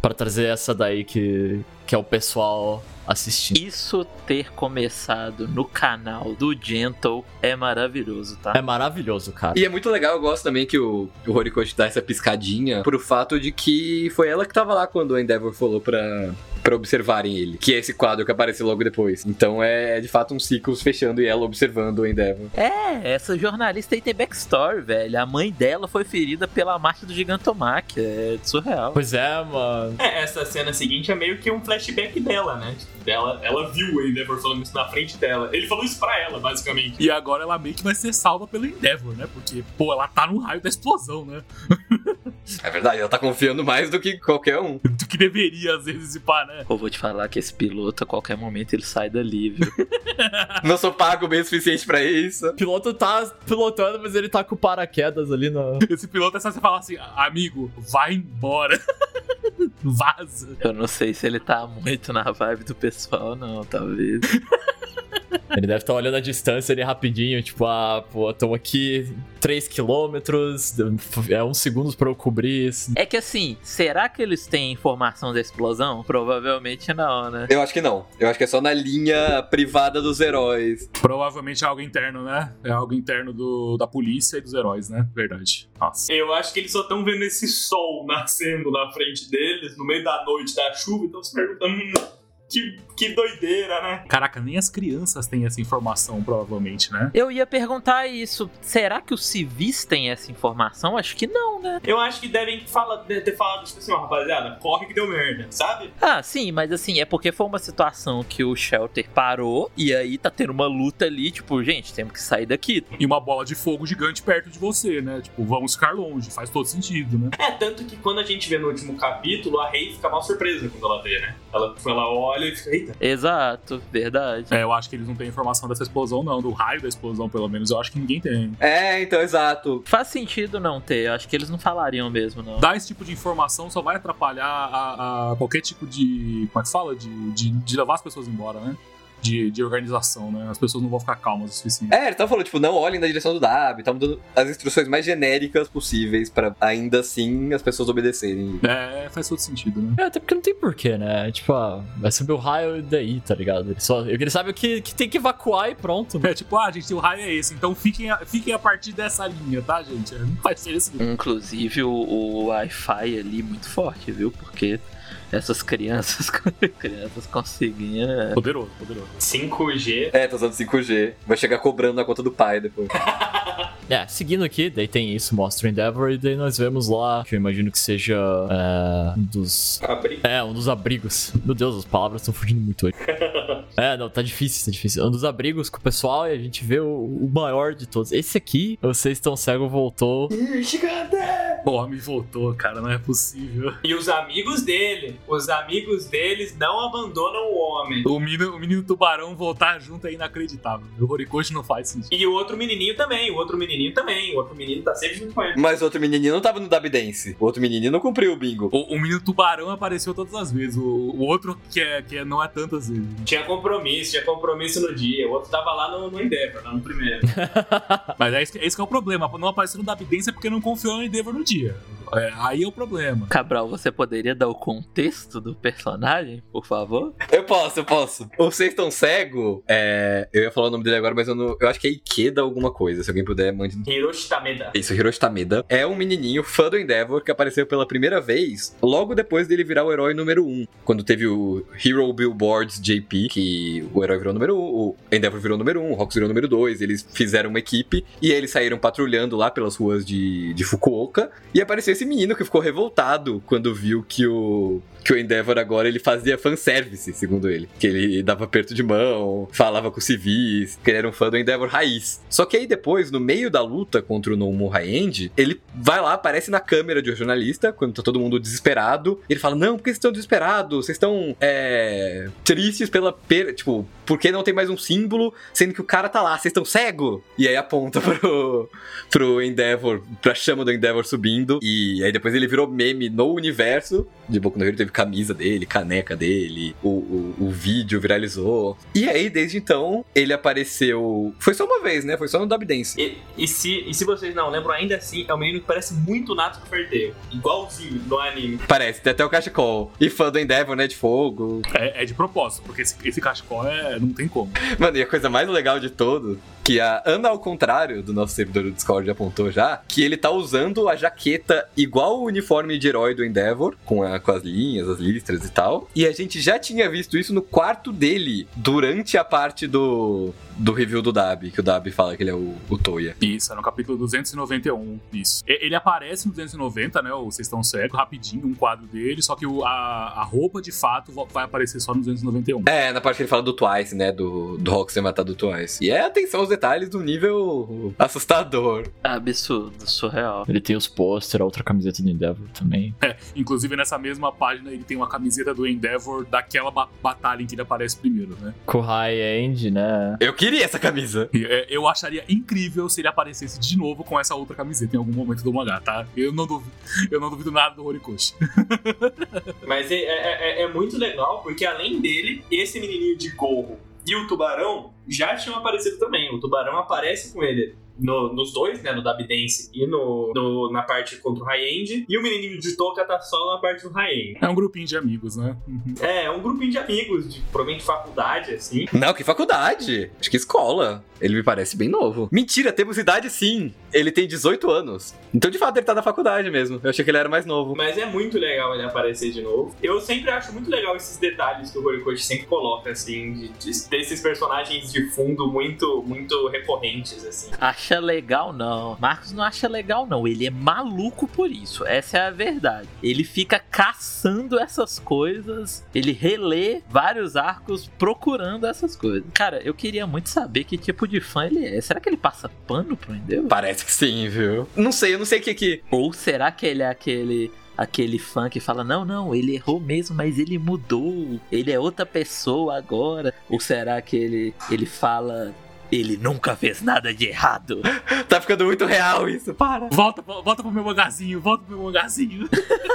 Pra trazer essa daí que, que é o pessoal assistindo. Isso ter começado no canal do Gentle é maravilhoso, tá? É maravilhoso, cara. E é muito legal, eu gosto também que o, o Horikoshi dá essa piscadinha pro fato de que foi ela que tava lá quando o Endeavor falou pra, pra observarem ele. Que é esse quadro que aparece logo depois. Então é, de fato um ciclo fechando e ela observando o Endeavor. É, essa jornalista aí tem backstory, velho. A mãe dela foi ferida pela marcha do Gigantomac. É surreal. Pois é, mano. É, essa cena seguinte é meio que um flashback dela, né? Tipo, dela, ela viu o Endeavor falando isso na frente dela. Ele falou isso pra ela, basicamente. E agora ela meio que vai ser salva pelo Endeavor, né? Porque, pô, ela tá no raio da explosão, né? É verdade, ela tá confiando mais do que qualquer um. Do que deveria, às vezes, e pá, né? Eu vou te falar que esse piloto, a qualquer momento, ele sai dali, viu? Não sou pago bem o suficiente pra isso. O piloto tá pilotando, mas ele tá com paraquedas ali na. Esse piloto é só você falar assim, amigo, vai embora. Vaza. Eu não sei se ele tá muito na vibe do pessoal, não, talvez. Ele deve estar olhando a distância ali rapidinho, tipo, ah, pô, tô aqui 3 quilômetros, é uns segundos pra eu cobrir isso. É que assim, será que eles têm informação da explosão? Provavelmente não, né? Eu acho que não. Eu acho que é só na linha privada dos heróis. Provavelmente é algo interno, né? É algo interno do, da polícia e dos heróis, né? Verdade. Nossa. Eu acho que eles só estão vendo esse sol nascendo na frente deles, no meio da noite da chuva, então se perguntando. Que, que doideira, né? Caraca, nem as crianças têm essa informação, provavelmente, né? Eu ia perguntar isso. Será que os civis têm essa informação? Acho que não, né? Eu acho que devem fala, ter falado, tipo assim, ó, rapaziada, corre que deu merda, sabe? Ah, sim, mas assim, é porque foi uma situação que o Shelter parou e aí tá tendo uma luta ali, tipo, gente, temos que sair daqui. E uma bola de fogo gigante perto de você, né? Tipo, vamos ficar longe. Faz todo sentido, né? É, tanto que quando a gente vê no último capítulo, a Rei fica mal surpresa quando ela vê, né? Ela, ela olha e fica, eita. Exato, verdade. É, eu acho que eles não têm informação dessa explosão, não. Do raio da explosão, pelo menos. Eu acho que ninguém tem. É, então, exato. Faz sentido não ter, acho que eles não falariam mesmo, não. Dar esse tipo de informação só vai atrapalhar a, a qualquer tipo de. Como é que fala? De, de, de levar as pessoas embora, né? De, de organização, né? As pessoas não vão ficar calmas o suficiente. É, ele tava falando, tipo, não olhem na direção do Dab, tava dando as instruções mais genéricas possíveis pra ainda assim as pessoas obedecerem. É, faz todo sentido, né? É, até porque não tem porquê, né? Tipo, ah, vai subir o raio e daí, tá ligado? Ele, só, ele sabe que, que tem que evacuar e pronto. né? É tipo, ah, gente, o raio é esse, então fiquem a, fiquem a partir dessa linha, tá, gente? Não faz diferença nenhuma. Inclusive o, o Wi-Fi ali muito forte, viu? Porque essas crianças, crianças conseguiam. é, Poderoso, poderoso. 5G. É, tá usando 5G. Vai chegar cobrando na conta do pai depois. É, seguindo aqui, daí tem isso, mostra o Endeavor, e daí nós vemos lá, que eu imagino que seja é, um dos. Abrir. É, um dos abrigos. Meu Deus, as palavras estão fugindo muito hoje. É, não, tá difícil, tá difícil. Um dos abrigos com o pessoal e a gente vê o, o maior de todos. Esse aqui, vocês estão cego, voltou. Porra, me voltou, cara, não é possível. E os amigos dele. Os amigos deles não abandonam o homem. O menino, o menino tubarão voltar junto é inacreditável. O Horikoshi não faz sentido. E o outro menininho também, o outro menininho também. O outro menino tá sempre junto com ele. Mas o outro menininho não tava no Dab Dance. O outro menininho não cumpriu o bingo. O, o menino tubarão apareceu todas as vezes. O, o outro que é, que é, não é tantas vezes. Tinha compromisso, tinha compromisso no dia. O outro tava lá no, no Endeavor, lá no primeiro. Mas é esse, esse que é o problema. Não apareceu no Dabdance é porque não confiou no Endeavor no dia. É, aí é o problema. Cabral, você poderia dar o contexto do personagem, por favor? Eu posso, eu posso. O Vocês Estão Cego, é... eu ia falar o nome dele agora, mas eu não. Eu acho que é Ikeda alguma coisa. Se alguém puder, mande. Hiroshi Tameda. Isso, Hiroshi Tameda. É um menininho fã do Endeavor que apareceu pela primeira vez logo depois dele virar o herói número 1. Um, quando teve o Hero Billboards JP, que o herói virou número 1, um, o Endeavor virou número 1, um, o Rox virou número 2. Eles fizeram uma equipe e eles saíram patrulhando lá pelas ruas de, de Fukuoka. E apareceu esse menino que ficou revoltado quando viu que o que o Endeavor agora ele fazia fanservice, segundo ele. Que ele dava aperto de mão, falava com civis, que ele era um fã do Endeavor raiz. Só que aí depois, no meio da luta contra o Nomu High-End, ele vai lá, aparece na câmera de um jornalista, quando tá todo mundo desesperado. Ele fala: Não, por que vocês estão desesperados? Vocês estão é, tristes pela perda. Tipo, por que não tem mais um símbolo, sendo que o cara tá lá? Vocês estão cego? E aí aponta pro, pro Endeavor, pra chama do Endeavor subindo. E aí depois ele virou meme no universo de Boku no Hero. Teve camisa dele, caneca dele, o, o, o vídeo viralizou. E aí, desde então, ele apareceu. Foi só uma vez, né? Foi só no Dub Dance. E, e se, e se vocês não lembram, ainda assim, é um menino que parece muito Natsuko Ferteiro. Igualzinho do anime. Parece, tem até o cachecol. E fã do Endeavor, né? De fogo. É, é de propósito, porque esse, esse cachecol é, não tem como. Mano, e a coisa mais legal de todo, que a Ana, ao contrário do nosso servidor do Discord, apontou já, que ele tá usando a jaqueta igual o uniforme de herói do Endeavor, com, a, com as linhas, as listras e tal. E a gente já tinha visto isso no quarto dele, durante a parte do, do review do Dab, que o Dab fala que ele é o, o Toya. Isso, é no capítulo 291, isso. Ele aparece no 290, né, o Vocês Estão Cego, rapidinho, um quadro dele, só que o- a, a roupa, de fato, vai aparecer só no 291. É, na parte que ele fala do Twice, né? Do, do Rock ser matado do Twice. E é atenção aos detalhes do nível assustador. Absurdo, surreal. Ele tem os pôster, a outra camiseta do Endeavor também. É, inclusive, nessa mesma página, ele tem uma camiseta do Endeavor daquela ba- batalha em que ele aparece primeiro, né? Com High End, né? Eu queria essa camisa. É, eu acharia incrível se ele aparecesse de novo com essa outra camiseta em algum momento do mangá, tá? Eu não duvido, eu não duvido nada do Horikoshi. Mas é, é- é- é muito legal, porque além dele, esse menininho de gorro e o tubarão já tinham aparecido também. O tubarão aparece com ele. No- nos dois, né? No Dab Dance e no, no- na parte contra o High-End. E o menininho de Toca tá só na parte do High-End. É um grupinho de amigos, né? Uhum. É, é um grupinho de amigos, de provavelmente faculdade, assim. Não, que faculdade. Acho que escola. Ele me parece bem novo. Mentira, temos idade sim. Ele tem 18 anos. Então, de fato, ele tá na faculdade mesmo. Eu achei que ele era mais novo. Mas é muito legal ele aparecer de novo. Eu sempre acho muito legal esses detalhes que o Horikoshi sempre coloca, assim, de, de- desses personagens de fundo muito, muito recorrentes, assim. Acha legal não. Marcos não acha legal não. Ele é maluco por isso. Essa é a verdade. Ele fica caçando essas coisas. Ele relê vários arcos procurando essas coisas. Cara, eu queria muito saber que tipo de fã ele é. Será que ele passa pano pro Endeavor? Parece que sim, viu? Não sei, eu não sei o que que. Ou será que ele é aquele aquele fã que fala não, não, ele errou mesmo, mas ele mudou. Ele é outra pessoa agora? Ou será que ele ele fala ele nunca fez nada de errado? Tá ficando muito real isso, para. Volta, volta pro meu mangazinho, volta pro meu mangazinho.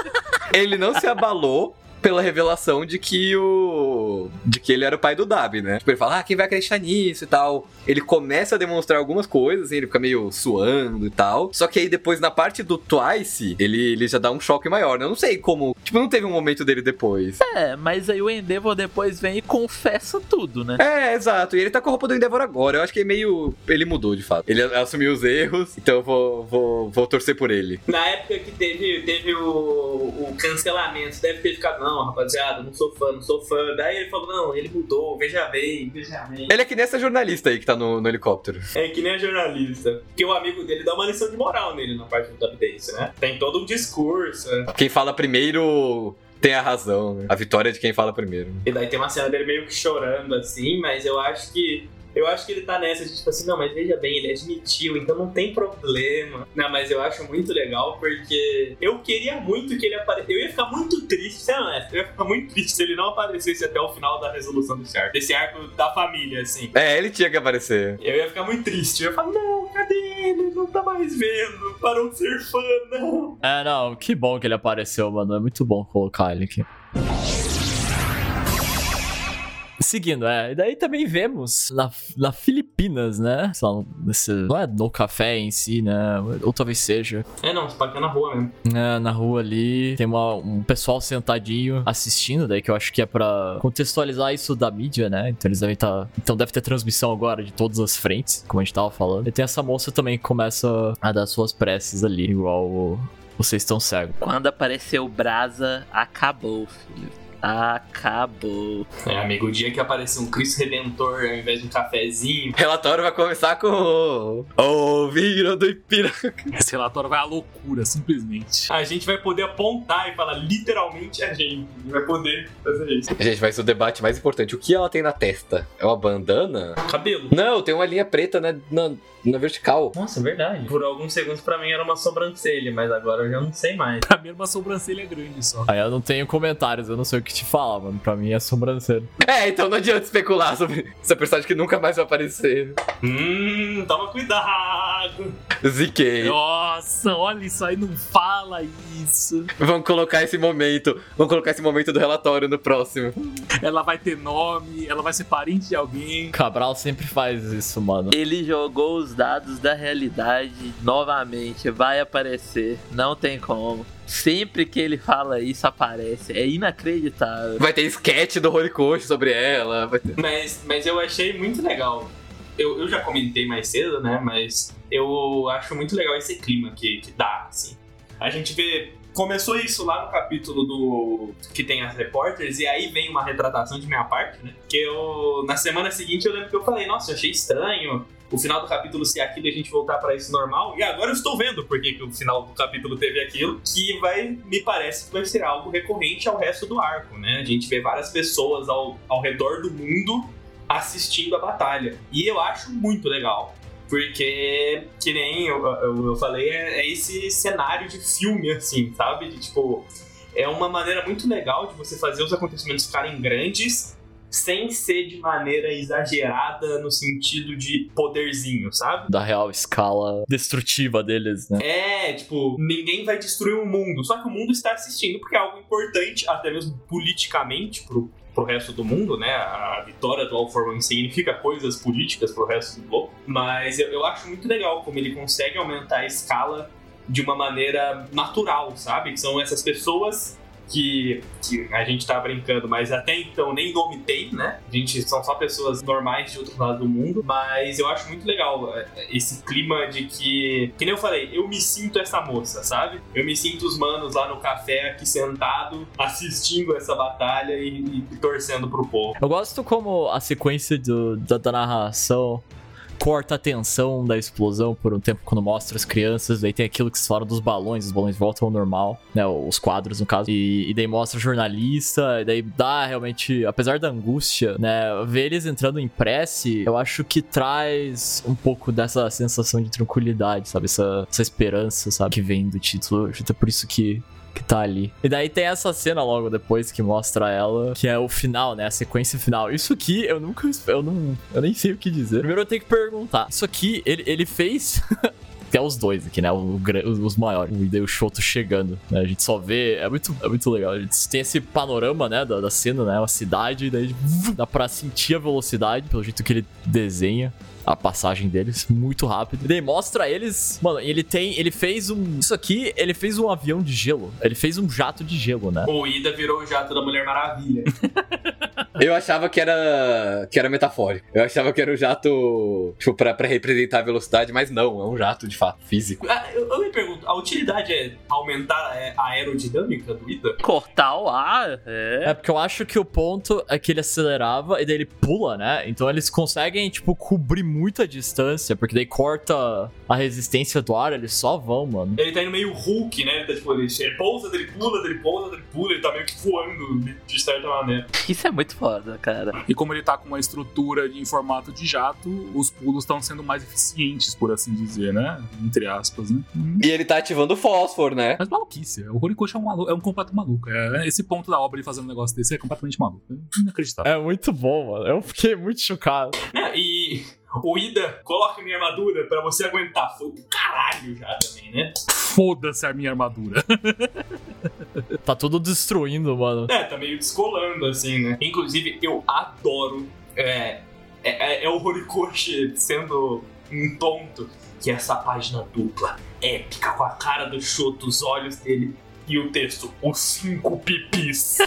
Ele não se abalou pela revelação de que o de que ele era o pai do Dab, né? Tipo, ele fala, ah, quem vai acreditar nisso e tal. Ele começa a demonstrar algumas coisas, assim, ele fica meio suando e tal. Só que aí depois, na parte do Twice, ele, ele já dá um choque maior, né? Eu não sei como. Tipo, não teve um momento dele depois. É, mas aí o Endeavor depois vem e confessa tudo, né? É, exato. E ele tá com a roupa do Endeavor agora. Eu acho que é meio. Ele mudou, de fato. Ele assumiu os erros, então eu vou, vou, vou torcer por ele. Na época que teve, teve o, o cancelamento, deve ter ficado, não, rapaziada, não sou fã, não sou fã. Daí ele falou, não, ele mudou, veja bem, veja bem. Ele é que nem essa jornalista aí que tá no, no helicóptero. É que nem a jornalista. Porque o amigo dele dá uma lição de moral nele na parte do Dub Dance, né? Tem todo um discurso. né? Quem fala primeiro tem a razão, né? A vitória é de quem fala primeiro. E daí tem uma cena dele meio que chorando assim, mas eu acho que. Eu acho que ele tá nessa de tipo assim, não, mas veja bem, ele admitiu, então não tem problema. Não, mas eu acho muito legal porque eu queria muito que ele aparecesse. Eu ia ficar muito triste, sendo honesto, eu ia ficar muito triste se ele não aparecesse até o final da resolução desse arco. Desse arco da família, assim. É, ele tinha que aparecer. Eu ia ficar muito triste. Eu ia falar, não, cadê ele? Não tá mais vendo. Parou de ser fã, não. É, não, que bom que ele apareceu, mano. É muito bom colocar ele aqui. Seguindo, é. E daí também vemos na, na Filipinas, né? Sei lá, nesse, não é no café em si, né? Ou talvez seja. É, não, você pode na rua mesmo. É, na rua ali tem uma- um pessoal sentadinho assistindo, daí que eu acho que é pra contextualizar isso da mídia, né? Então eles devem estar. Então deve ter transmissão agora de todas as frentes, como a gente tava falando. E tem essa moça também que começa a dar suas preces ali, igual vocês estão cegos. Quando apareceu Brasa, acabou, filho. Acabou. É, amigo, o dia que aparecer um Cristo Redentor ao invés de um cafezinho. O relatório vai começar com o. O vinho do Ipiranga. Esse relatório vai à loucura, simplesmente. A gente vai poder apontar e falar literalmente a gente. A gente vai poder fazer isso. Gente, vai ser o debate mais importante. O que ela tem na testa? É uma bandana? Cabelo. Não, tem uma linha preta né, na, na vertical. Nossa, é verdade. Por alguns segundos pra mim era uma sobrancelha, mas agora eu já não sei mais. Pra mim era uma sobrancelha grande só. Aí eu não tenho comentários, eu não sei o que te falar, mano. Pra mim é sobrancelha. É, então não adianta especular sobre essa personagem que nunca mais vai aparecer. Hum, toma cuidado. Ziquei. Nossa, olha isso aí, não fala isso. Vamos colocar esse momento. Vamos colocar esse momento do relatório no próximo. Ela vai ter nome, ela vai ser parente de alguém. Cabral sempre faz isso, mano. Ele jogou os dados da realidade novamente. Vai aparecer. Não tem como. Sempre que ele fala isso, aparece. É inacreditável. Vai ter sketch do Horikoshi sobre ela. Vai ter... Mas, mas eu achei muito legal. Eu, eu já comentei mais cedo, né? Mas eu acho muito legal esse clima que, que dá, assim. A gente vê. Começou isso lá no capítulo do. que tem as repórteres, e aí vem uma retratação de minha parte, né? Que eu. Na semana seguinte eu lembro que eu falei, nossa, eu achei estranho o final do capítulo ser aquilo e a gente voltar pra isso normal. E agora eu estou vendo porque que o final do capítulo teve aquilo, que vai, me parece que vai ser algo recorrente ao resto do arco, né? A gente vê várias pessoas ao, ao redor do mundo assistindo a batalha. E eu acho muito legal. Porque, que nem eu, eu, eu falei, é, é esse cenário de filme, assim, sabe? De tipo. É uma maneira muito legal de você fazer os acontecimentos ficarem grandes sem ser de maneira exagerada no sentido de poderzinho, sabe? Da real escala destrutiva deles, né? É, tipo, ninguém vai destruir o mundo, só que o mundo está assistindo porque é algo importante, até mesmo politicamente, pro, pro resto do mundo, né? A vitória do All for One significa coisas políticas pro resto do globo. Mas eu, eu acho muito legal como ele consegue aumentar a escala de uma maneira natural, sabe? Que são essas pessoas que, que a gente tá brincando, mas até então nem nome tem, né? A gente são só pessoas normais de outro lado do mundo, mas eu acho muito legal é, esse clima de que, que nem eu falei, eu me sinto essa moça, sabe? Eu me sinto os manos lá no café aqui sentado, assistindo essa batalha e, e torcendo pro povo. Eu gosto como a sequência do- da, da narração corta a tensão da explosão por um tempo quando mostra as crianças, daí tem aquilo que se fala dos balões, os balões voltam ao normal, né, os quadros no caso, e, e daí mostra o jornalista, e daí dá realmente, apesar da angústia, né, ver eles entrando em prece, eu acho que traz um pouco dessa sensação de tranquilidade, sabe, essa, essa esperança, sabe, que vem do título, acho que é por isso que que tá ali. E daí tem essa cena logo depois que mostra ela, que é o final, né? A sequência final. Isso aqui eu nunca. Eu não. Eu nem sei o que dizer. Primeiro eu tenho que perguntar. Isso aqui, ele, ele fez. até os dois aqui, né? O, gra- os maiores. O e o Shoto chegando. né? A gente só vê. É muito, é muito legal. A gente tem esse panorama, né? Da, da cena, né? Uma cidade, e daí dá pra sentir a velocidade, pelo jeito que ele desenha a passagem deles muito rápido. E daí mostra eles. Mano, ele tem. Ele fez um. Isso aqui, ele fez um avião de gelo. Ele fez um jato de gelo, né? O Ida virou o jato da Mulher Maravilha. Eu achava que era que era metafórico. Eu achava que era um jato, tipo, pra, pra representar a velocidade, mas não, é um jato de fato, físico. Ah, eu, eu me pergunto, a utilidade é aumentar é, a aerodinâmica do Ida? Cortar o ar, é. É porque eu acho que o ponto é que ele acelerava e daí ele pula, né? Então eles conseguem, tipo, cobrir muita distância, porque daí corta a resistência do ar, eles só vão, mano. Ele tá indo meio Hulk, né? Ele, tá, tipo, ele, ele pousa, ele pula, ele pousa, ele pula, ele tá meio que voando de, de certa maneira. Isso é muito foda, cara. E como ele tá com uma estrutura em formato de jato, os pulos estão sendo mais eficientes, por assim dizer, né? Entre aspas, né? E ele tá ativando o fósforo, né? Mas maluquice. O Horikoshi é um, malu- é um completo maluco. É, esse ponto da obra ele fazendo um negócio desse é completamente maluco. É inacreditável. É muito bom, mano. Eu fiquei muito chocado. Né? E o Ida coloca minha armadura pra você aguentar. Foi do caralho já também, né? Foda-se a minha armadura. Tá tudo destruindo, mano. É, tá meio descolando, assim, né? Inclusive, eu adoro. É, é, é o Horikoshi sendo um tonto. Que é essa página dupla, épica, com a cara do Shoto, os olhos dele. E o texto, os cinco pipis.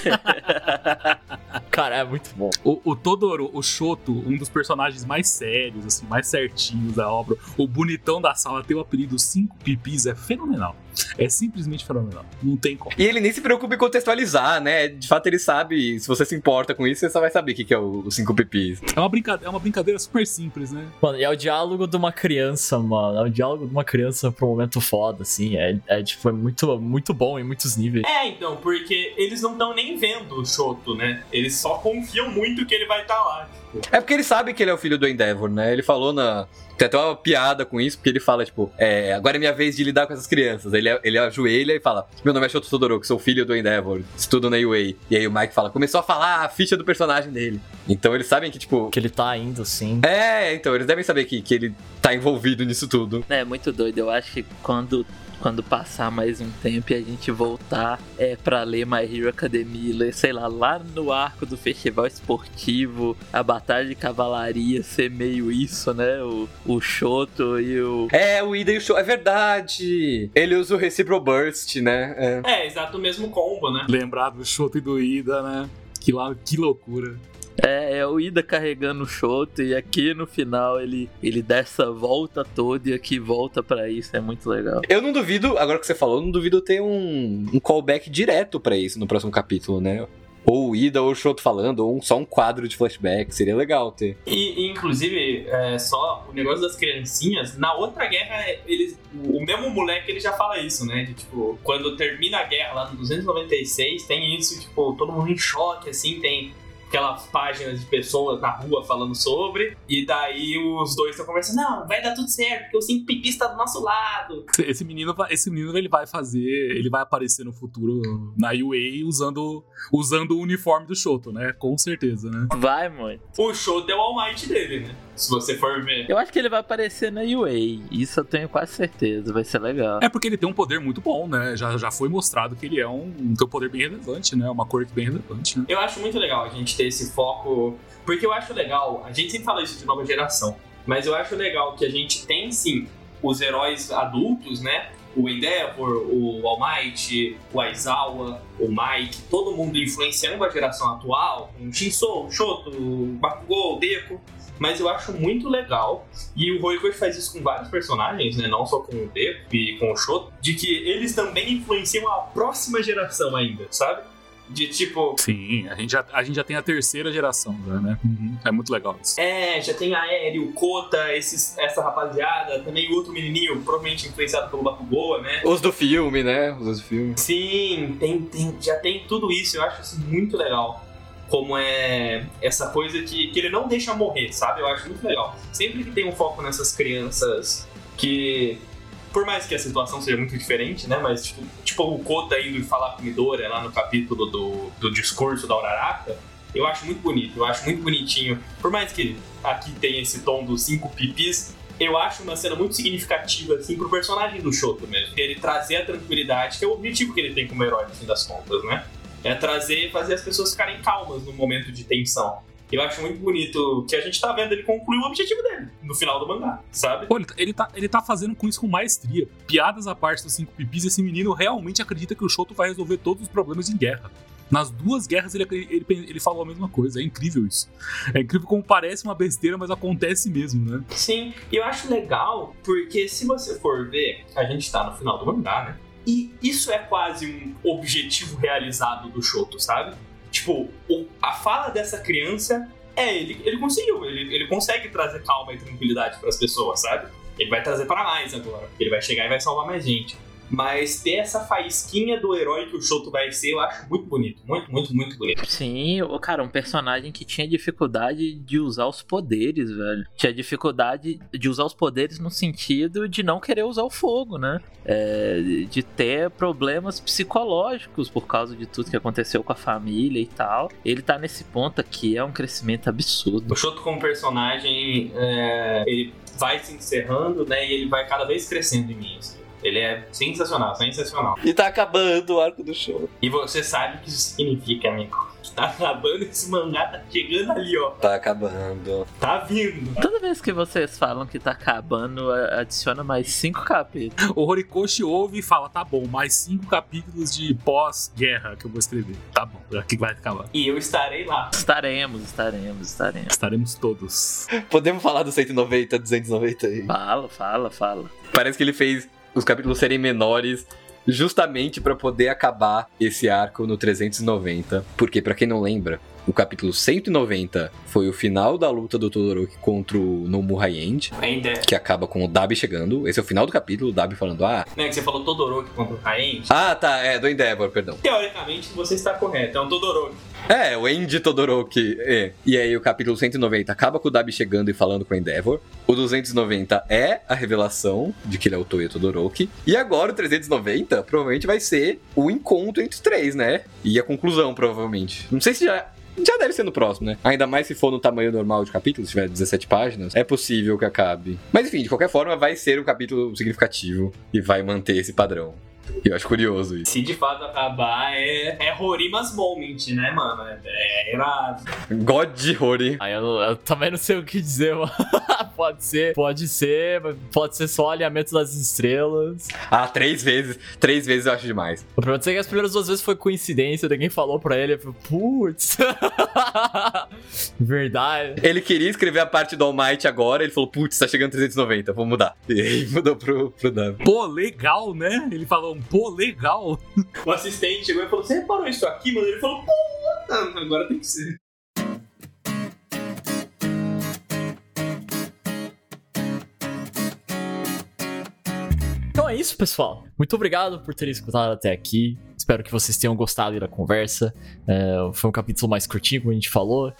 Cara, é muito bom. O, o Todoro, o Shoto, um dos personagens mais sérios, assim, mais certinhos da obra, o bonitão da sala, ter o apelido Cinco Pipis é fenomenal. É simplesmente fenomenal. Não tem como. E ele nem se preocupa em contextualizar, né? De fato, ele sabe, se você se importa com isso, você só vai saber o que é o, o cinco pipis. É uma, brincadeira, é uma brincadeira super simples, né? Mano, e é o diálogo de uma criança, mano. É o diálogo de uma criança pra um momento foda, assim. É, é tipo, é muito, muito bom em muitos níveis. É, então, porque eles não estão nem vendo o Shoto, né? Eles só confiam muito que ele vai estar lá. É porque ele sabe que ele é o filho do Endeavor, né? Ele falou na. Tem até uma piada com isso, porque ele fala, tipo, é, agora é minha vez de lidar com essas crianças. Ele, ele ajoelha e fala: Meu nome é Shoto Todoroki, sou filho do Endeavor, estudo na UA. E aí o Mike fala: Começou a falar a ficha do personagem dele. Então eles sabem que, tipo. Que ele tá indo, sim. É, então, eles devem saber que, que ele tá envolvido nisso tudo. É muito doido. Eu acho que quando, quando passar mais um tempo e a gente voltar é pra ler My Hero Academia, ler, sei lá, lá no arco do festival esportivo, a batalha de cavalaria ser meio isso, né? O, o Shoto e o. É, o Ida e o Show. É verdade! Ele usa o Recipro Burst, né? É. É, exato o mesmo combo, né? Lembrar do Shoto e do Ida, né? Que, lá, que loucura. É, é o Ida carregando o Shoto e aqui no final ele, ele dá essa volta toda e aqui volta pra isso. É muito legal. Eu não duvido, agora que você falou, eu não duvido ter um, um callback direto pra isso no próximo capítulo, né? Ou o Ida ou o Shoto falando, ou um- só um quadro de flashback, seria legal ter. E, e, inclusive, é, só o negócio das criancinhas, na outra guerra, eles, o mesmo moleque ele já fala isso, né? De tipo, quando termina a guerra lá no 296, tem isso, tipo, todo mundo em choque, assim, tem aquelas páginas de pessoas na rua falando sobre, e daí os dois estão conversando, não, vai dar tudo certo, porque o cinco pipis tá do nosso lado. Esse menino, vai- esse menino ele vai fazer, ele vai aparecer no futuro na UA usando, usando o uniforme do Shoto, né? Com certeza, né? Vai, mano. O show é o All Might dele, né? Se você for ver. Eu acho que ele vai aparecer na UA. Isso eu tenho quase certeza. Vai ser legal. É porque ele tem um poder muito bom, né? Já, já foi mostrado que ele é um, um poder bem relevante, né? Uma cor bem relevante, né? Eu acho muito legal a gente ter esse foco, porque eu acho legal, a gente sempre fala isso de nova geração, mas eu acho legal que a gente tem sim os heróis adultos, né? O Endeavor, o All Might, o Aizawa, o Mike, todo mundo influenciando a geração atual, com o Shinso, o Shoto, o Bakugou, o Deku. Mas eu acho muito legal, e o Horikoshi faz isso com vários personagens, né? Não só com o Deku e com o Shoto, de que eles também influenciam a próxima geração ainda, sabe? De tipo, Sim, a gente já, a gente já tem a terceira geração, já, né? Uhum. É muito legal isso. É, já tem a Aéreo, o Kota, esses, essa rapaziada, também o outro menininho, provavelmente influenciado pelo Bakugoa, né? Os do filme, né? Os do filme. Sim, tem, tem- já tem tudo isso, eu acho isso muito legal. Como é essa coisa que, que ele não deixa morrer, sabe? Eu acho muito legal. Sempre que tem um foco nessas crianças que. Por mais que a situação seja muito diferente, né? Mas, tipo, tipo o Kota indo falar com o Midoriya lá no capítulo do, do discurso da Uraraka, eu acho muito bonito, eu acho muito bonitinho. Por mais que aqui tenha esse tom dos cinco pipis, eu acho uma cena muito significativa, assim, pro personagem do Shoto mesmo. Ele trazer a tranquilidade, que é o objetivo que ele tem como herói, no fim das contas, né? É trazer fazer as pessoas ficarem calmas no momento de tensão. Eu acho muito bonito que a gente tá vendo ele concluir o objetivo dele no final do mangá, sabe? Pô, ele, ele tá, ele tá fazendo com isso com maestria. Piadas à parte dos cinco pipis, esse menino realmente acredita que o Shoto vai resolver todos os problemas em guerra. Nas duas guerras ele, ele, ele falou a mesma coisa. É incrível isso. É incrível como parece uma besteira, mas acontece mesmo, né? Sim, e eu acho legal porque se você for ver, a gente tá no final do mangá, né? E isso é quase um objetivo realizado do Shoto, sabe? Tipo, a fala dessa criança é ele, ele conseguiu, ele, ele consegue trazer calma e tranquilidade para as pessoas, sabe? Ele vai trazer para mais agora, ele vai chegar e vai salvar mais gente. Mas ter essa faísquinha do herói que o Shoto vai ser, eu acho muito bonito, muito, muito, muito bonito. Sim, o cara, um personagem que tinha dificuldade de usar os poderes, velho. Tinha dificuldade de usar os poderes no sentido de não querer usar o fogo, né? É, de ter problemas psicológicos por causa de tudo que aconteceu com a família e tal. Ele tá nesse ponto aqui, é um crescimento absurdo. O Shoto como personagem, é, ele vai se encerrando, né? E ele vai cada vez crescendo em mim. assim. Ele é sensacional, sensacional. E tá acabando o arco do show. E você sabe o que isso significa, amigo. Tá acabando esse mangá, tá chegando ali, ó. Tá acabando. Tá vindo. Toda vez que vocês falam que tá acabando, adiciona mais cinco capítulos. O Horikoshi ouve e fala: tá bom, mais cinco capítulos de pós-guerra que eu vou escrever. Tá bom, aqui vai acabar. E eu estarei lá. Estaremos, estaremos, estaremos. Estaremos todos. Podemos falar do 190, 290 aí. Fala, fala, fala. Parece que ele fez os capítulos serem menores justamente pra poder acabar esse arco no 390. Porque, pra quem não lembra, o capítulo 190 foi o final da luta do Todoroki contra o Nomurai End, Ainda é. que acaba com o Dabi chegando. Esse é o final do capítulo, o Dabi falando: Ah, Né, que você falou Todoroki contra o Caen. ah tá, é, do Endeavor, perdão. Teoricamente, você está correto. É um Todoroki. É, o End Todoroki. É. E aí o capítulo 190 acaba com o Dabi chegando e falando com o Endeavor. O 290 é a revelação de que ele é o Toyo Todoroki. E agora o 390 provavelmente vai ser o encontro entre os três, né? E a conclusão, provavelmente. Não sei se já. Já deve ser no próximo, né? Ainda mais se for no tamanho normal de capítulo, se tiver 17 páginas, é possível que acabe. Mas enfim, de qualquer forma, vai ser um capítulo significativo e vai manter esse padrão. E eu acho curioso isso. Se de fato acabar, é, é Horimas Moment, né, mano? É, é irado. God Hori. Aí eu, eu também não sei o que dizer, mano. pode ser, pode ser, mas pode ser só alinhamento das estrelas. Ah, três vezes. Três vezes eu acho demais. O problema é que as primeiras duas vezes foi coincidência, ninguém falou pra ele, putz. Verdade. Ele queria escrever a parte do All Might agora, ele falou, putz, tá chegando 390, vou mudar. E aí mudou pro, pro W. Pô, legal, né? Ele falou um pô, legal. O assistente chegou e falou: Você reparou isso aqui, mano? Ele falou: Pô, não, agora tem que ser. Então é isso, pessoal. Muito obrigado por terem escutado até aqui. Espero que vocês tenham gostado da conversa. É, foi um capítulo mais curtinho, como a gente falou,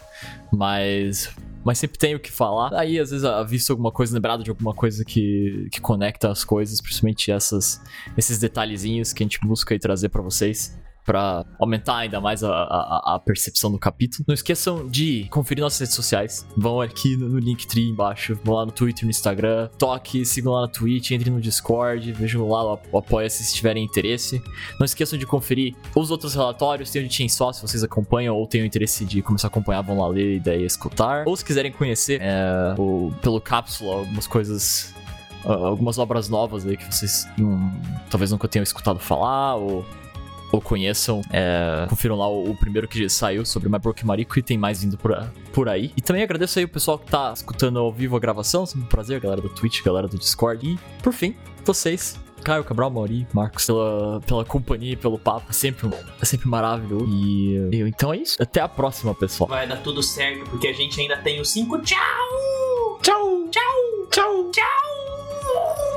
mas. Mas sempre tem o que falar. Aí, às vezes, visto alguma coisa, lembrado de alguma coisa que, que conecta as coisas, principalmente essas, esses detalhezinhos que a gente busca aí trazer pra vocês. Pra aumentar ainda mais a, a, a percepção do capítulo. Não esqueçam de conferir nossas redes sociais. Vão aqui no, no Linktree embaixo. Vão lá no Twitter, no Instagram. Toque, sigam lá na Twitch, entrem no Discord. Vejam lá o, Apoia-se se tiverem interesse. Não esqueçam de conferir os outros relatórios. Tem o de Chainsaw, se vocês acompanham ou têm o interesse de começar a acompanhar, vão lá ler e daí escutar. Ou se quiserem conhecer é, o, pelo Cápsula algumas coisas algumas obras novas aí que vocês hum, talvez nunca tenham escutado falar ou, ou conheçam. é, confiram lá o, o primeiro que saiu sobre My Broken Mariko e tem mais vindo por, a- por aí. E também agradeço aí o pessoal que tá escutando ao vivo a gravação, sempre um prazer, galera do Twitch, galera do Discord. E, por fim, vocês. Caio, Cabral, Mauri, Marcos, pela, pela companhia pelo papo. É sempre, é sempre maravilhoso. E, e então é isso. Até a próxima, pessoal. Vai dar tudo certo, porque a gente ainda tem os 5. Tchau! Tchau! Tchau! Tchau! Tchau!